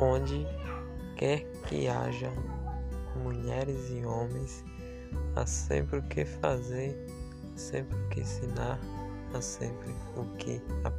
onde quer que haja mulheres e homens, há sempre o que fazer, há sempre o que ensinar, há sempre o que aprender.